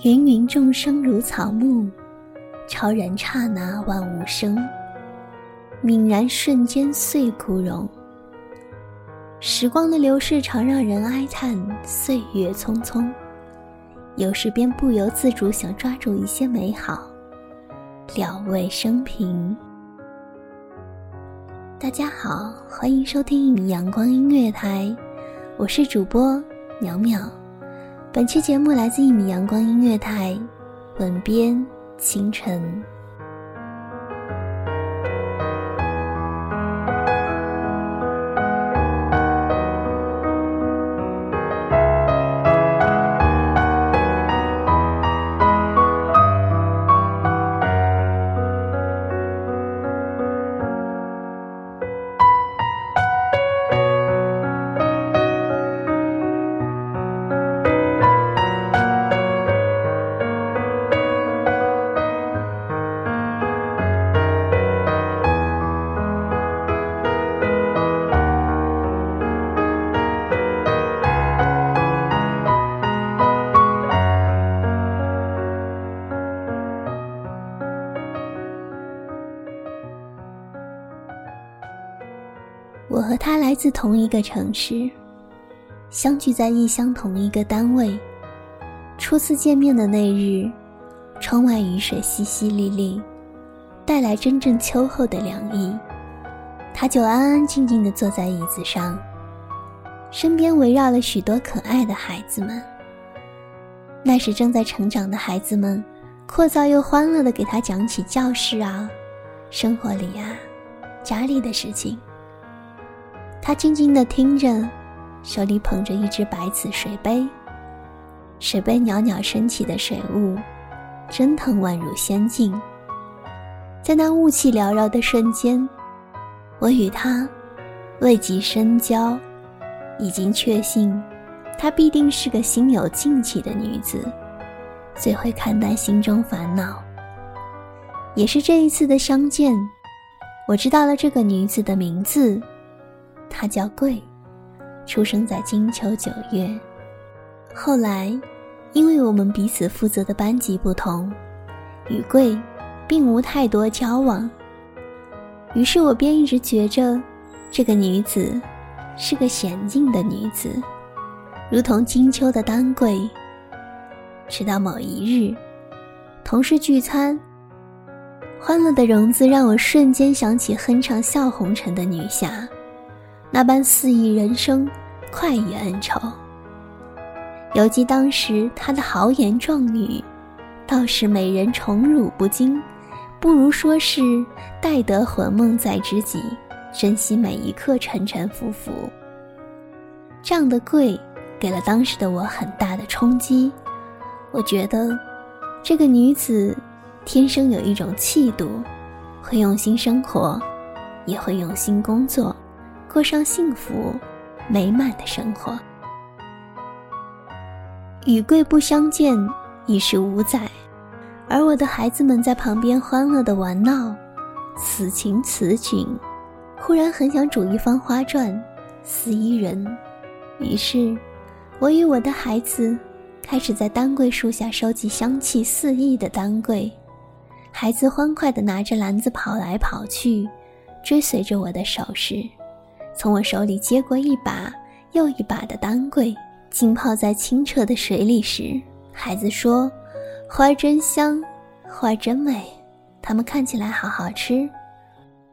芸芸众生如草木，超然刹那万物生。泯然瞬间岁枯荣。时光的流逝常让人哀叹岁月匆匆，有时便不由自主想抓住一些美好，了慰生平。大家好，欢迎收听阳光音乐台，我是主播淼淼。本期节目来自一米阳光音乐台，吻边清晨。我和他来自同一个城市，相聚在异乡同一个单位。初次见面的那日，窗外雨水淅淅沥沥，带来真正秋后的凉意。他就安安静静地坐在椅子上，身边围绕了许多可爱的孩子们。那时正在成长的孩子们，阔噪又欢乐地给他讲起教室啊、生活里啊、家里的事情。他静静地听着，手里捧着一只白瓷水杯，水杯袅袅升起的水雾，蒸腾宛如仙境。在那雾气缭绕的瞬间，我与他未及深交，已经确信，她必定是个心有静气的女子，最会看淡心中烦恼。也是这一次的相见，我知道了这个女子的名字。她叫桂，出生在金秋九月。后来，因为我们彼此负责的班级不同，与桂并无太多交往。于是我便一直觉着，这个女子是个娴静的女子，如同金秋的丹桂。直到某一日，同事聚餐，欢乐的融资让我瞬间想起哼唱《笑红尘》的女侠。那般肆意人生，快意恩仇。犹记当时他的豪言壮语，倒是美人宠辱不惊，不如说是待得魂梦在知己，珍惜每一刻沉沉浮浮。这样的贵，给了当时的我很大的冲击。我觉得，这个女子天生有一种气度，会用心生活，也会用心工作。过上幸福美满的生活。与贵不相见已是五载，而我的孩子们在旁边欢乐的玩闹，此情此景，忽然很想煮一方花传，思伊人，于是，我与我的孩子开始在丹桂树下收集香气四溢的丹桂。孩子欢快地拿着篮子跑来跑去，追随着我的手势，从我手里接过一把又一把的丹桂，浸泡在清澈的水里时，孩子说：“花真香，花真美，它们看起来好好吃。”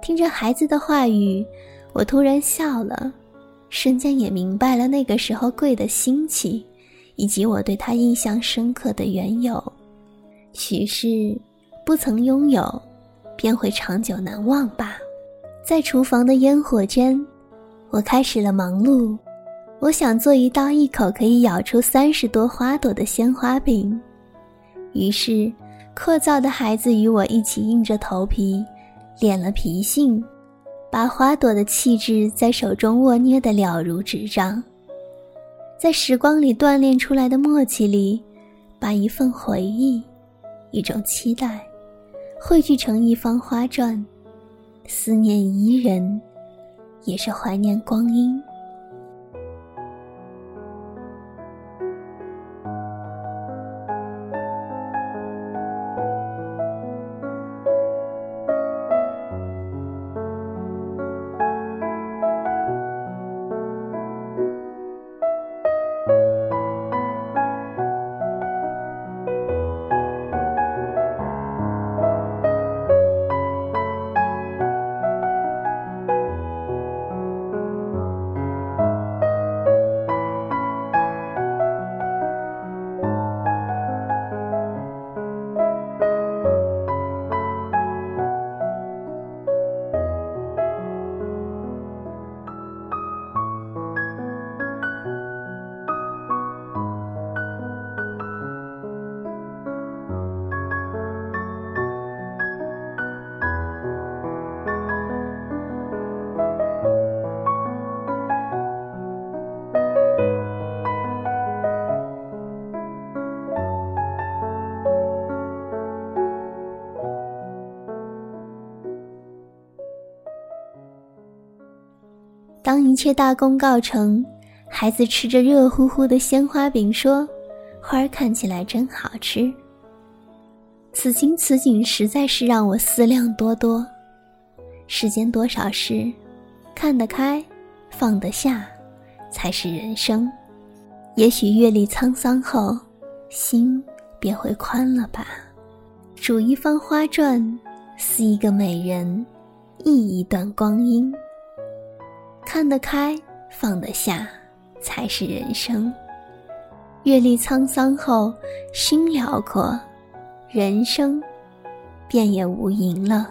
听着孩子的话语，我突然笑了，瞬间也明白了那个时候桂的兴起，以及我对它印象深刻的缘由。许是。不曾拥有，便会长久难忘吧。在厨房的烟火间，我开始了忙碌。我想做一道一口可以咬出三十多花朵的鲜花饼。于是，聒噪的孩子与我一起硬着头皮敛了脾性，把花朵的气质在手中握捏得了如指掌。在时光里锻炼出来的默契里，把一份回忆，一种期待。汇聚成一方花传，思念伊人，也是怀念光阴。当一切大功告成，孩子吃着热乎乎的鲜花饼，说：“花儿看起来真好吃。”此情此景，实在是让我思量多多。世间多少事，看得开，放得下，才是人生。也许阅历沧桑后，心便会宽了吧。煮一方花传，思一个美人，忆一段光阴。看得开，放得下，才是人生。阅历沧桑后，心辽阔，人生便也无垠了。